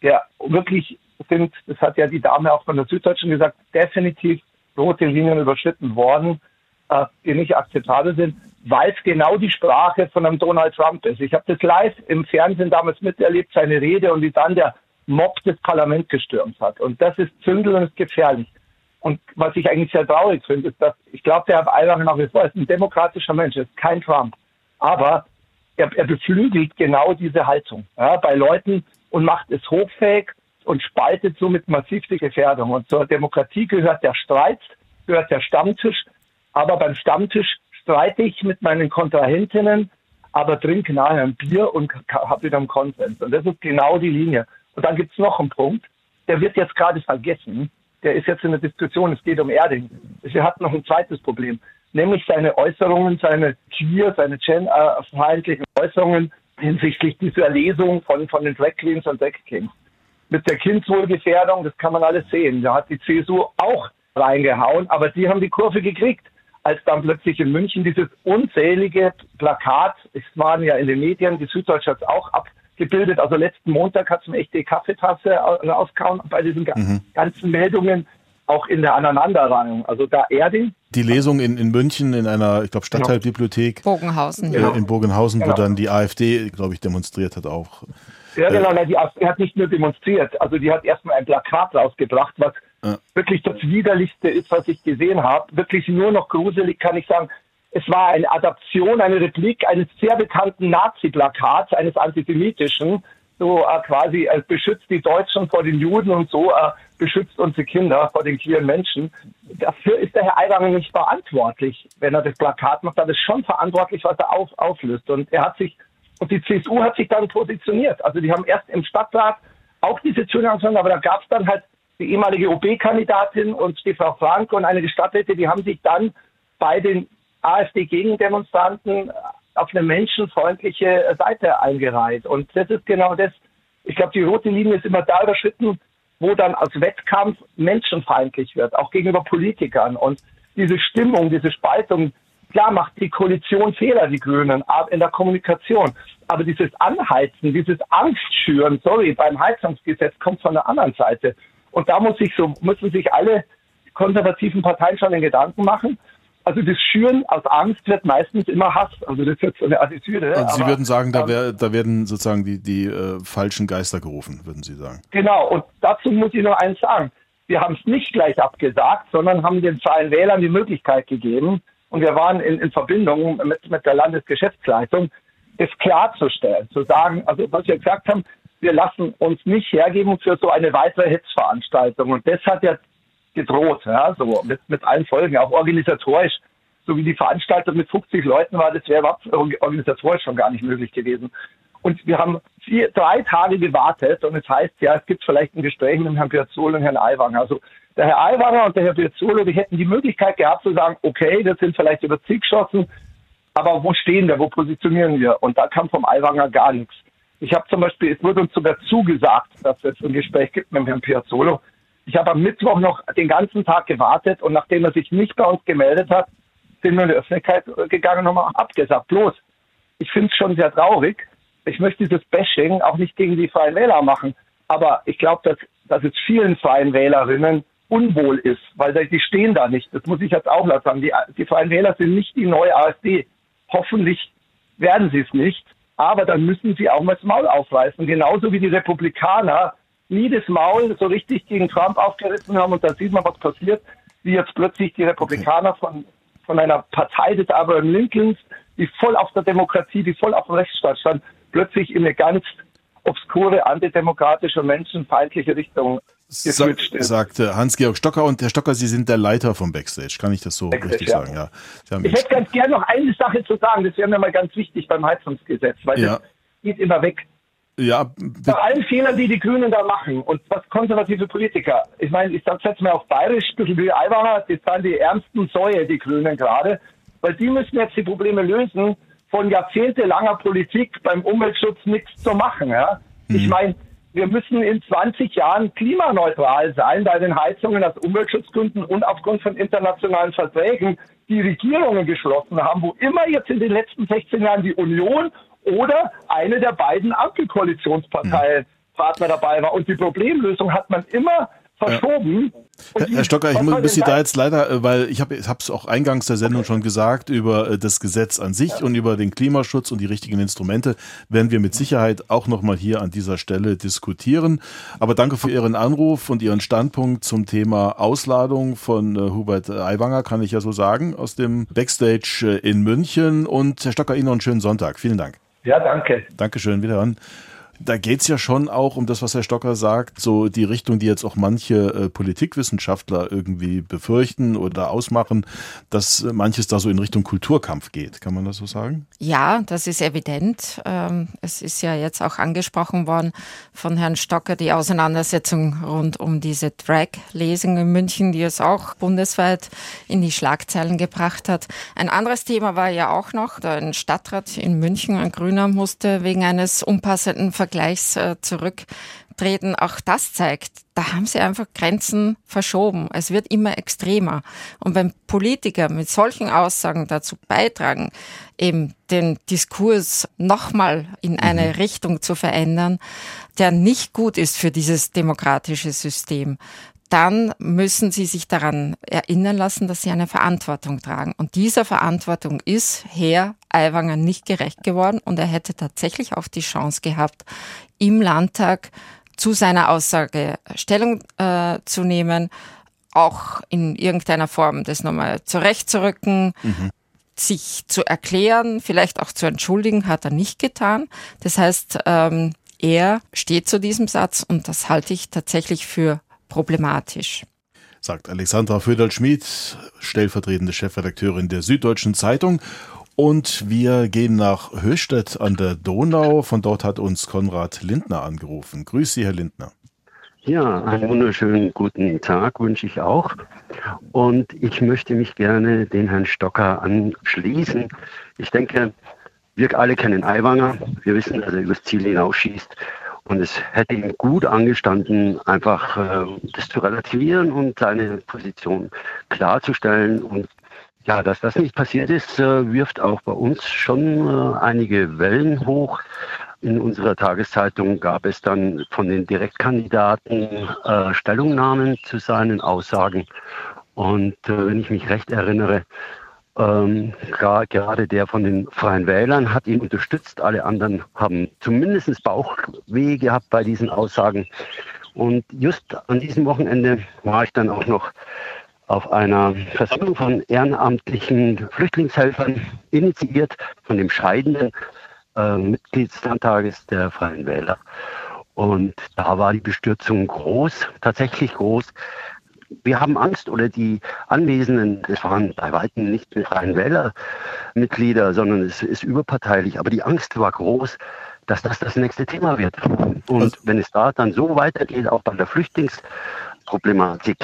der wirklich sind, das hat ja die Dame auch von der Süddeutschen gesagt, definitiv rote Linien überschritten worden, äh, die nicht akzeptabel sind, weil es genau die Sprache von einem Donald Trump ist. Ich habe das live im Fernsehen damals miterlebt, seine Rede und wie dann der Mob das Parlament gestürmt hat. Und das ist Zündel und ist gefährlich. Und was ich eigentlich sehr traurig finde, ist, dass ich glaube, der Herr Aiwanger nach wie vor ist ein demokratischer Mensch, ist kein Trump. Aber er, er beflügelt genau diese Haltung ja, bei Leuten und macht es hochfähig und spaltet somit massiv die Gefährdung. Und zur Demokratie gehört der Streit, gehört der Stammtisch. Aber beim Stammtisch streite ich mit meinen Kontrahentinnen, aber trinke nachher ein Bier und habe wieder einen Konsens. Und das ist genau die Linie. Und dann gibt es noch einen Punkt, der wird jetzt gerade vergessen der ist jetzt in der Diskussion, es geht um Erding. Er hat noch ein zweites Problem, nämlich seine Äußerungen, seine Queer, seine genderfeindlichen Äußerungen hinsichtlich dieser Lesung von, von den Drag Queens und Drag Kings. Mit der Kindswohlgefährdung, das kann man alles sehen. Da hat die CSU auch reingehauen, aber die haben die Kurve gekriegt, als dann plötzlich in München dieses unzählige Plakat, es waren ja in den Medien, die Süddeutsche hat es auch ab, gebildet. Also letzten Montag hat es eine echte Kaffeetasse rausgehauen bei diesen mhm. ganzen Meldungen, auch in der Aneinanderreihung. Also da Erding. Die Lesung in, in München in einer, ich glaube, Stadtteilbibliothek. Bogenhausen. Äh, in Bogenhausen, genau. wo dann die AfD, glaube ich, demonstriert hat auch. Ja, genau, äh, die AfD hat nicht nur demonstriert, also die hat erstmal ein Plakat rausgebracht, was äh. wirklich das Widerlichste ist, was ich gesehen habe. Wirklich nur noch gruselig, kann ich sagen. Es war eine Adaption, eine Replik eines sehr bekannten Nazi-Plakats, eines antisemitischen, so äh, quasi äh, beschützt die Deutschen vor den Juden und so äh, beschützt unsere Kinder vor den queeren Menschen. Dafür ist der Herr Aiwanger nicht verantwortlich, wenn er das Plakat macht. Er ist schon verantwortlich, was er auf, auflöst. Und er hat sich, und die CSU hat sich dann positioniert. Also die haben erst im Stadtrat auch diese angefangen, aber da gab es dann halt die ehemalige OB-Kandidatin und die Frau Frank und eine Stadträte, die haben sich dann bei den AfD-Gegendemonstranten auf eine menschenfreundliche Seite eingereiht. Und das ist genau das. Ich glaube, die rote Linie ist immer da überschritten, wo dann als Wettkampf menschenfeindlich wird, auch gegenüber Politikern. Und diese Stimmung, diese Spaltung, klar macht die Koalition Fehler, die Grünen, in der Kommunikation. Aber dieses Anheizen, dieses Angstschüren, sorry, beim Heizungsgesetz kommt von der anderen Seite. Und da muss sich so, müssen sich alle konservativen Parteien schon den Gedanken machen, also das Schüren aus Angst wird meistens immer Hass. Also das wird so eine Attitüde. Also Sie aber, würden sagen, da, wär, da werden sozusagen die, die äh, falschen Geister gerufen, würden Sie sagen. Genau, und dazu muss ich nur eins sagen. Wir haben es nicht gleich abgesagt, sondern haben den Freien Wählern die Möglichkeit gegeben, und wir waren in, in Verbindung mit, mit der Landesgeschäftsleitung, es klarzustellen, zu sagen, also was wir gesagt haben, wir lassen uns nicht hergeben für so eine weitere Hetzveranstaltung. Und das hat ja gedroht, ja, so mit, mit allen Folgen, auch organisatorisch. So wie die Veranstaltung mit 50 Leuten war, das wäre organisatorisch schon gar nicht möglich gewesen. Und wir haben vier, drei Tage gewartet und es heißt, ja, es gibt vielleicht ein Gespräch mit Herrn Piazzolo und Herrn Aiwanger. Also der Herr Aiwanger und der Herr Piazzolo, die hätten die Möglichkeit gehabt zu sagen, okay, das sind vielleicht über Ziel geschossen, aber wo stehen wir, wo positionieren wir? Und da kam vom Aiwanger gar nichts. Ich habe zum Beispiel, es wurde uns sogar zugesagt, dass es ein Gespräch gibt mit Herrn Piazzolo. Ich habe am Mittwoch noch den ganzen Tag gewartet und nachdem er sich nicht bei uns gemeldet hat, sind wir in die Öffentlichkeit gegangen und haben abgesagt. Bloß, ich finde es schon sehr traurig. Ich möchte dieses Bashing auch nicht gegen die Freien Wähler machen. Aber ich glaube, dass, dass es vielen Freien Wählerinnen unwohl ist, weil die stehen da nicht. Das muss ich jetzt auch laut sagen. Die, die Freien Wähler sind nicht die neue AfD. Hoffentlich werden sie es nicht. Aber dann müssen sie auch mal das Maul aufreißen. Genauso wie die Republikaner nie das Maul so richtig gegen Trump aufgerissen haben. Und da sieht man, was passiert, wie jetzt plötzlich die Republikaner von, von einer Partei des Abraham Lincolns, die voll auf der Demokratie, die voll auf dem Rechtsstaat stand, plötzlich in eine ganz obskure, antidemokratische, menschenfeindliche Richtung Sa sagte Hans-Georg Stocker. Und Herr Stocker, Sie sind der Leiter vom Backstage. Kann ich das so Backstage, richtig ja. sagen? Ja. ich hätte ganz gerne noch eine Sache zu sagen. Das wäre mir mal ganz wichtig beim Heizungsgesetz, weil ja. das geht immer weg. Ja. Bei allen Fehlern, die die Grünen da machen und was konservative Politiker, ich meine, ich sage jetzt mal auf Bayerisch, wie Aiwanger, die zahlen die ärmsten Säue, die Grünen gerade, weil die müssen jetzt die Probleme lösen, von jahrzehntelanger Politik beim Umweltschutz nichts zu machen. Ja? Mhm. Ich meine, wir müssen in 20 Jahren klimaneutral sein bei den Heizungen aus Umweltschutzgründen und aufgrund von internationalen Verträgen, die Regierungen geschlossen haben, wo immer jetzt in den letzten 16 Jahren die Union oder eine der beiden Ampelkoalitionsparteien mhm. Partner dabei war. Und die Problemlösung hat man immer verschoben. Ja. Herr Stocker, ich muss Sie da jetzt leider, äh, weil ich habe es auch eingangs der Sendung schon gesagt, über äh, das Gesetz an sich und über den Klimaschutz und die richtigen Instrumente werden wir mit Sicherheit auch nochmal hier an dieser Stelle diskutieren. Aber danke für Ihren Anruf und Ihren Standpunkt zum Thema Ausladung von äh, Hubert Aiwanger, kann ich ja so sagen, aus dem Backstage in München. Und Herr Stocker, Ihnen noch einen schönen Sonntag. Vielen Dank. Ja, danke. Dankeschön, wiederhören da geht's ja schon auch um das, was Herr Stocker sagt, so die Richtung, die jetzt auch manche äh, Politikwissenschaftler irgendwie befürchten oder ausmachen, dass äh, manches da so in Richtung Kulturkampf geht. Kann man das so sagen? Ja, das ist evident. Ähm, es ist ja jetzt auch angesprochen worden von Herrn Stocker, die Auseinandersetzung rund um diese Drag-Lesung in München, die es auch bundesweit in die Schlagzeilen gebracht hat. Ein anderes Thema war ja auch noch, ein Stadtrat in München, ein Grüner, musste wegen eines unpassenden Ver Vergleichs äh, zurücktreten, auch das zeigt, da haben sie einfach Grenzen verschoben. Es wird immer extremer. Und wenn Politiker mit solchen Aussagen dazu beitragen, eben den Diskurs nochmal in eine mhm. Richtung zu verändern, der nicht gut ist für dieses demokratische System, dann müssen sie sich daran erinnern lassen, dass sie eine Verantwortung tragen. Und dieser Verantwortung ist Herr Aiwanger nicht gerecht geworden und er hätte tatsächlich auch die Chance gehabt, im Landtag zu seiner Aussage Stellung äh, zu nehmen, auch in irgendeiner Form das nochmal zurechtzurücken, mhm. sich zu erklären, vielleicht auch zu entschuldigen, hat er nicht getan. Das heißt, ähm, er steht zu diesem Satz und das halte ich tatsächlich für problematisch. Sagt Alexandra Föderl-Schmid, stellvertretende Chefredakteurin der Süddeutschen Zeitung. Und wir gehen nach Höchstädt an der Donau. Von dort hat uns Konrad Lindner angerufen. Grüß Sie, Herr Lindner. Ja, einen wunderschönen guten Tag wünsche ich auch. Und ich möchte mich gerne den Herrn Stocker anschließen. Ich denke, wir alle kennen Aiwanger. Wir wissen, dass er übers Ziel hinausschießt. Und es hätte ihm gut angestanden, einfach äh, das zu relativieren und seine Position klarzustellen. Und ja, dass das nicht passiert ist, äh, wirft auch bei uns schon äh, einige Wellen hoch. In unserer Tageszeitung gab es dann von den Direktkandidaten äh, Stellungnahmen zu seinen Aussagen. Und wenn ich mich recht erinnere, ähm, gerade der von den Freien Wählern hat ihn unterstützt. Alle anderen haben zumindest Bauchweh gehabt bei diesen Aussagen. Und just an diesem Wochenende war ich dann auch noch auf einer Versammlung von ehrenamtlichen Flüchtlingshelfern initiiert von dem scheidenden äh, Mitgliedslandtages der Freien Wähler. Und da war die Bestürzung groß, tatsächlich groß. Wir haben Angst oder die Anwesenden, es waren bei weitem nicht die Freien Wählermitglieder, sondern es ist überparteilich, aber die Angst war groß, dass das das nächste Thema wird. Und also wenn es da dann so weitergeht, auch bei der Flüchtlingsproblematik,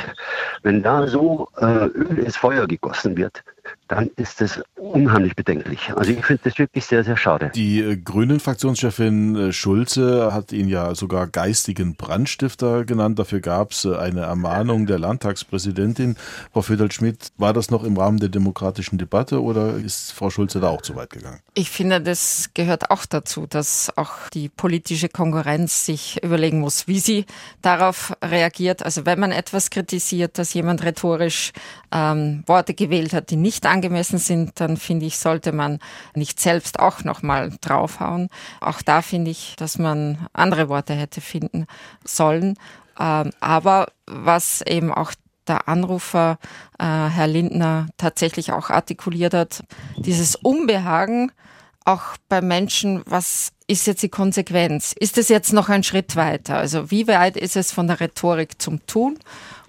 wenn da so äh, Öl ins Feuer gegossen wird, dann ist es unheimlich bedenklich. Also ich finde das wirklich sehr, sehr schade. Die äh, Grünen-Fraktionschefin äh, Schulze hat ihn ja sogar geistigen Brandstifter genannt. Dafür gab es äh, eine Ermahnung der Landtagspräsidentin. Frau Föderl-Schmidt, war das noch im Rahmen der demokratischen Debatte oder ist Frau Schulze da auch zu weit gegangen? Ich finde, das gehört auch dazu, dass auch die politische Konkurrenz sich überlegen muss, wie sie darauf reagiert. Also wenn man etwas kritisiert, dass jemand rhetorisch ähm, Worte gewählt hat, die nicht angemessen sind, dann finde ich, sollte man nicht selbst auch nochmal draufhauen. Auch da finde ich, dass man andere Worte hätte finden sollen. Ähm, aber was eben auch der Anrufer, äh, Herr Lindner, tatsächlich auch artikuliert hat, dieses Unbehagen, auch bei Menschen, was ist jetzt die Konsequenz? Ist es jetzt noch ein Schritt weiter? Also wie weit ist es von der Rhetorik zum Tun?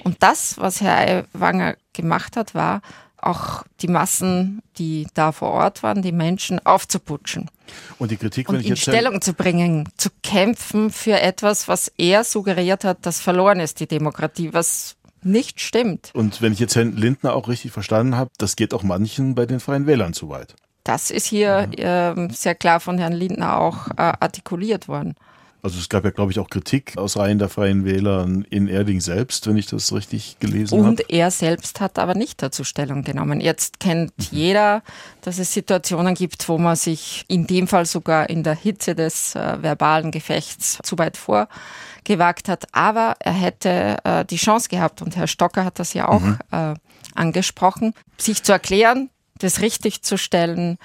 Und das, was Herr Aiwanger gemacht hat, war auch die Massen, die da vor Ort waren, die Menschen aufzuputschen. Und die Kritik, und wenn ich in jetzt Stellung zu bringen, zu kämpfen für etwas, was er suggeriert hat, das verloren ist, die Demokratie, was nicht stimmt. Und wenn ich jetzt Herrn Lindner auch richtig verstanden habe, das geht auch manchen bei den Freien Wählern zu weit. Das ist hier äh, sehr klar von Herrn Lindner auch äh, artikuliert worden. Also es gab ja, glaube ich, auch Kritik aus Reihen der Freien Wähler in Erding selbst, wenn ich das richtig gelesen habe. Und er selbst hat aber nicht dazu Stellung genommen. Jetzt kennt mhm. jeder, dass es Situationen gibt, wo man sich in dem Fall sogar in der Hitze des äh, verbalen Gefechts zu weit vorgewagt hat. Aber er hätte äh, die Chance gehabt, und Herr Stocker hat das ja auch mhm. äh, angesprochen, sich zu erklären, das richtig zu stellen,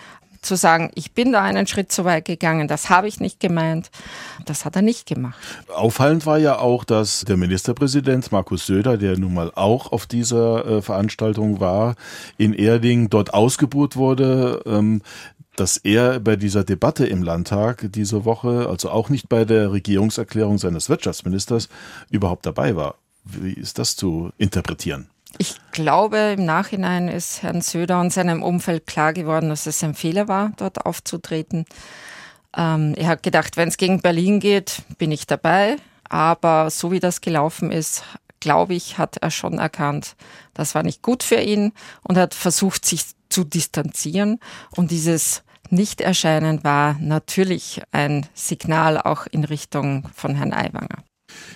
zu sagen, ich bin da einen Schritt zu weit gegangen, das habe ich nicht gemeint. Das hat er nicht gemacht. Auffallend war ja auch, dass der Ministerpräsident Markus Söder, der nun mal auch auf dieser äh, Veranstaltung war, in Erding dort ausgebuht wurde. Ähm, dass er bei dieser Debatte im Landtag diese Woche, also auch nicht bei der Regierungserklärung seines Wirtschaftsministers, überhaupt dabei war. Wie ist das zu interpretieren? Ich glaube, im Nachhinein ist Herrn Söder und seinem Umfeld klar geworden, dass es ein Fehler war, dort aufzutreten. Ähm, er hat gedacht, wenn es gegen Berlin geht, bin ich dabei. Aber so wie das gelaufen ist, glaube ich, hat er schon erkannt, das war nicht gut für ihn und hat versucht, sich zu distanzieren. Und dieses Nichterscheinen war natürlich ein Signal auch in Richtung von Herrn Aiwanger.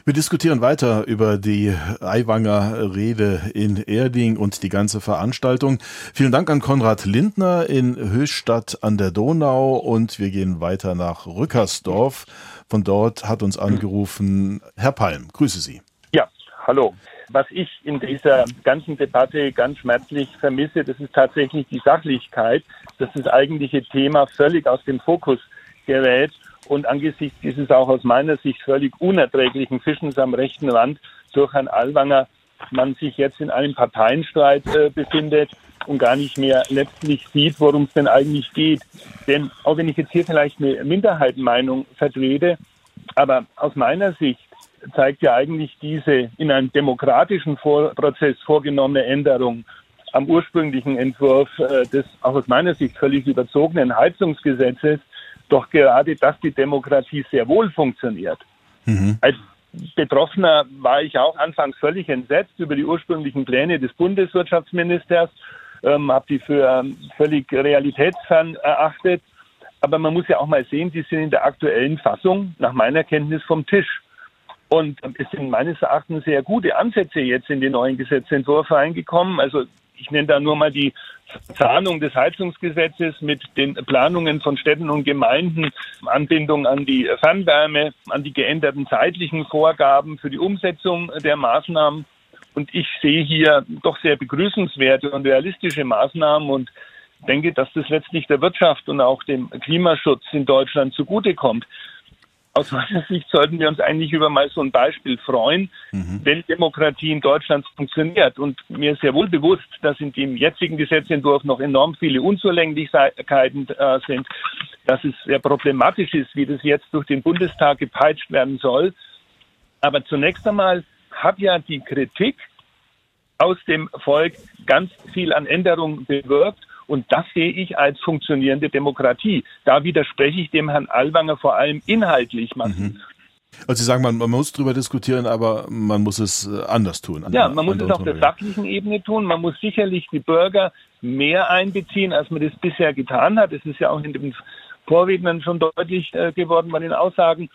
Wir diskutieren weiter über die Aiwanger Rede in Erding und die ganze Veranstaltung. Vielen Dank an Konrad Lindner in Höchstadt an der Donau und wir gehen weiter nach Rückersdorf. Von dort hat uns angerufen Herr Palm. Grüße Sie. Ja, hallo. Was ich in dieser ganzen Debatte ganz schmerzlich vermisse, das ist tatsächlich die Sachlichkeit, dass das eigentliche Thema völlig aus dem Fokus gerät und angesichts dieses auch aus meiner Sicht völlig unerträglichen Fischens am rechten Rand durch Herrn Alwanger man sich jetzt in einem Parteienstreit äh, befindet und gar nicht mehr letztlich sieht, worum es denn eigentlich geht. Denn auch wenn ich jetzt hier vielleicht eine Minderheitenmeinung vertrete, aber aus meiner Sicht zeigt ja eigentlich diese in einem demokratischen Vor Prozess vorgenommene Änderung am ursprünglichen Entwurf äh, des auch aus meiner Sicht völlig überzogenen Heizungsgesetzes, doch gerade, dass die Demokratie sehr wohl funktioniert. Mhm. Als Betroffener war ich auch anfangs völlig entsetzt über die ursprünglichen Pläne des Bundeswirtschaftsministers, ähm, habe die für ähm, völlig realitätsfern erachtet. Aber man muss ja auch mal sehen, die sind in der aktuellen Fassung nach meiner Kenntnis vom Tisch. Und es sind meines Erachtens sehr gute Ansätze jetzt in den neuen Gesetzentwurf reingekommen. Also ich nenne da nur mal die Zahlung des Heizungsgesetzes mit den Planungen von Städten und Gemeinden, Anbindung an die Fernwärme, an die geänderten zeitlichen Vorgaben für die Umsetzung der Maßnahmen. Und ich sehe hier doch sehr begrüßenswerte und realistische Maßnahmen und denke, dass das letztlich der Wirtschaft und auch dem Klimaschutz in Deutschland zugutekommt. Aus meiner Sicht sollten wir uns eigentlich über mal so ein Beispiel freuen, mhm. wenn Demokratie in Deutschland funktioniert. Und mir ist sehr wohl bewusst, dass in dem jetzigen Gesetzentwurf noch enorm viele Unzulänglichkeiten äh, sind, dass es sehr problematisch ist, wie das jetzt durch den Bundestag gepeitscht werden soll. Aber zunächst einmal hat ja die Kritik aus dem Volk ganz viel an Änderungen bewirkt. Und das sehe ich als funktionierende Demokratie. Da widerspreche ich dem Herrn Alwanger vor allem inhaltlich massiv. Mhm. Also Sie sagen, man, man muss darüber diskutieren, aber man muss es äh, anders tun. Ja, man muss es auf der sachlichen Ebene tun. Man muss sicherlich die Bürger mehr einbeziehen, als man das bisher getan hat. Es ist ja auch in den Vorrednern schon deutlich äh, geworden bei den Aussagen.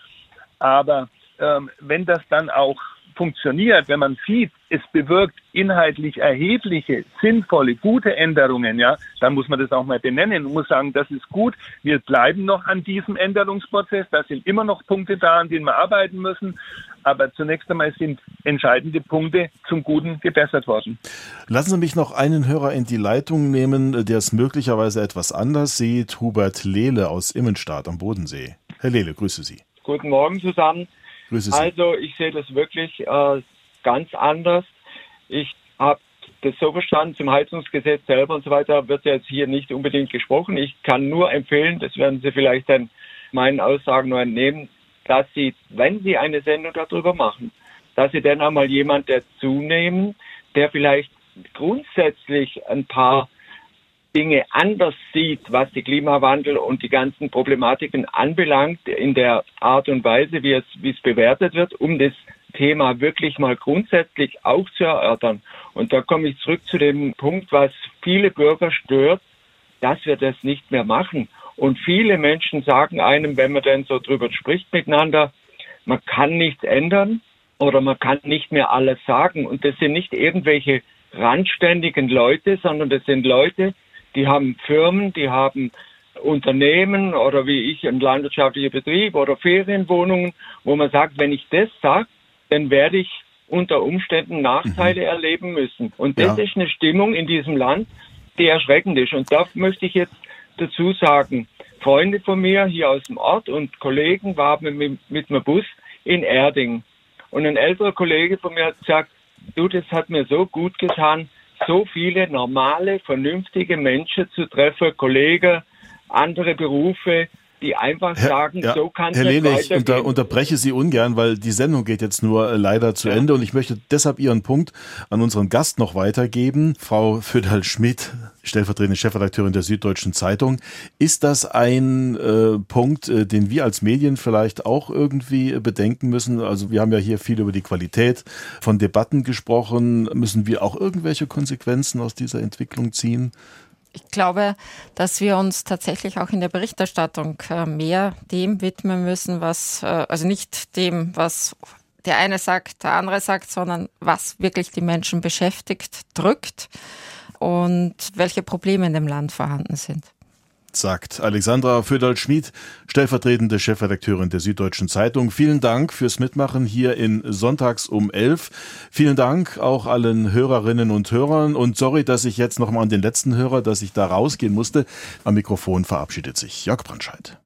Aber ähm, wenn das dann auch funktioniert, wenn man sieht, es bewirkt inhaltlich erhebliche, sinnvolle, gute Änderungen, ja, dann muss man das auch mal benennen und muss sagen, das ist gut. Wir bleiben noch an diesem Änderungsprozess. Da sind immer noch Punkte da, an denen wir arbeiten müssen. Aber zunächst einmal sind entscheidende Punkte zum Guten gebessert worden. Lassen Sie mich noch einen Hörer in die Leitung nehmen, der es möglicherweise etwas anders sieht. Hubert Lehle aus Immenstadt am Bodensee. Herr Lehle, grüße Sie. Guten Morgen zusammen. Also ich sehe das wirklich äh, ganz anders. Ich habe das so verstanden, zum Heizungsgesetz selber und so weiter wird jetzt hier nicht unbedingt gesprochen. Ich kann nur empfehlen, das werden Sie vielleicht dann meinen Aussagen nur entnehmen, dass Sie, wenn Sie eine Sendung darüber machen, dass Sie dann einmal jemand dazu nehmen, der vielleicht grundsätzlich ein paar Dinge anders sieht, was die Klimawandel und die ganzen Problematiken anbelangt, in der Art und Weise, wie es, wie es bewertet wird, um das Thema wirklich mal grundsätzlich auch zu erörtern. Und da komme ich zurück zu dem Punkt, was viele Bürger stört, dass wir das nicht mehr machen. Und viele Menschen sagen einem, wenn man denn so drüber spricht miteinander, man kann nichts ändern oder man kann nicht mehr alles sagen. Und das sind nicht irgendwelche randständigen Leute, sondern das sind Leute, die haben Firmen, die haben Unternehmen oder wie ich ein landwirtschaftlicher Betrieb oder Ferienwohnungen, wo man sagt, wenn ich das sage, dann werde ich unter Umständen Nachteile mhm. erleben müssen. Und das ja. ist eine Stimmung in diesem Land, die erschreckend ist. Und da möchte ich jetzt dazu sagen, Freunde von mir hier aus dem Ort und Kollegen waren mit, mit einem Bus in Erding. Und ein älterer Kollege von mir hat gesagt, du, das hat mir so gut getan, so viele normale, vernünftige Menschen zu treffen, Kollegen, andere Berufe, die einfach Herr, sagen, ja, so kann es nicht Lehne, ich unter, unterbreche Sie ungern, weil die Sendung geht jetzt nur äh, leider zu ja. Ende und ich möchte deshalb Ihren Punkt an unseren Gast noch weitergeben. Frau Föderl-Schmidt, stellvertretende Chefredakteurin der Süddeutschen Zeitung. Ist das ein äh, Punkt, äh, den wir als Medien vielleicht auch irgendwie bedenken müssen? Also wir haben ja hier viel über die Qualität von Debatten gesprochen. Müssen wir auch irgendwelche Konsequenzen aus dieser Entwicklung ziehen? Ich glaube, dass wir uns tatsächlich auch in der Berichterstattung äh, mehr dem widmen müssen, was, äh, also nicht dem, was der eine sagt, der andere sagt, sondern was wirklich die Menschen beschäftigt, drückt und welche Probleme in dem Land vorhanden sind sagt Alexandra Föderl-Schmid, stellvertretende Chefredakteurin der Süddeutschen Zeitung. Vielen Dank fürs Mitmachen hier in Sonntags um 11. Vielen Dank auch allen Hörerinnen und Hörern und sorry, dass ich jetzt noch mal an den letzten Hörer, dass ich da rausgehen musste. Am Mikrofon verabschiedet sich Jörg Brandscheid.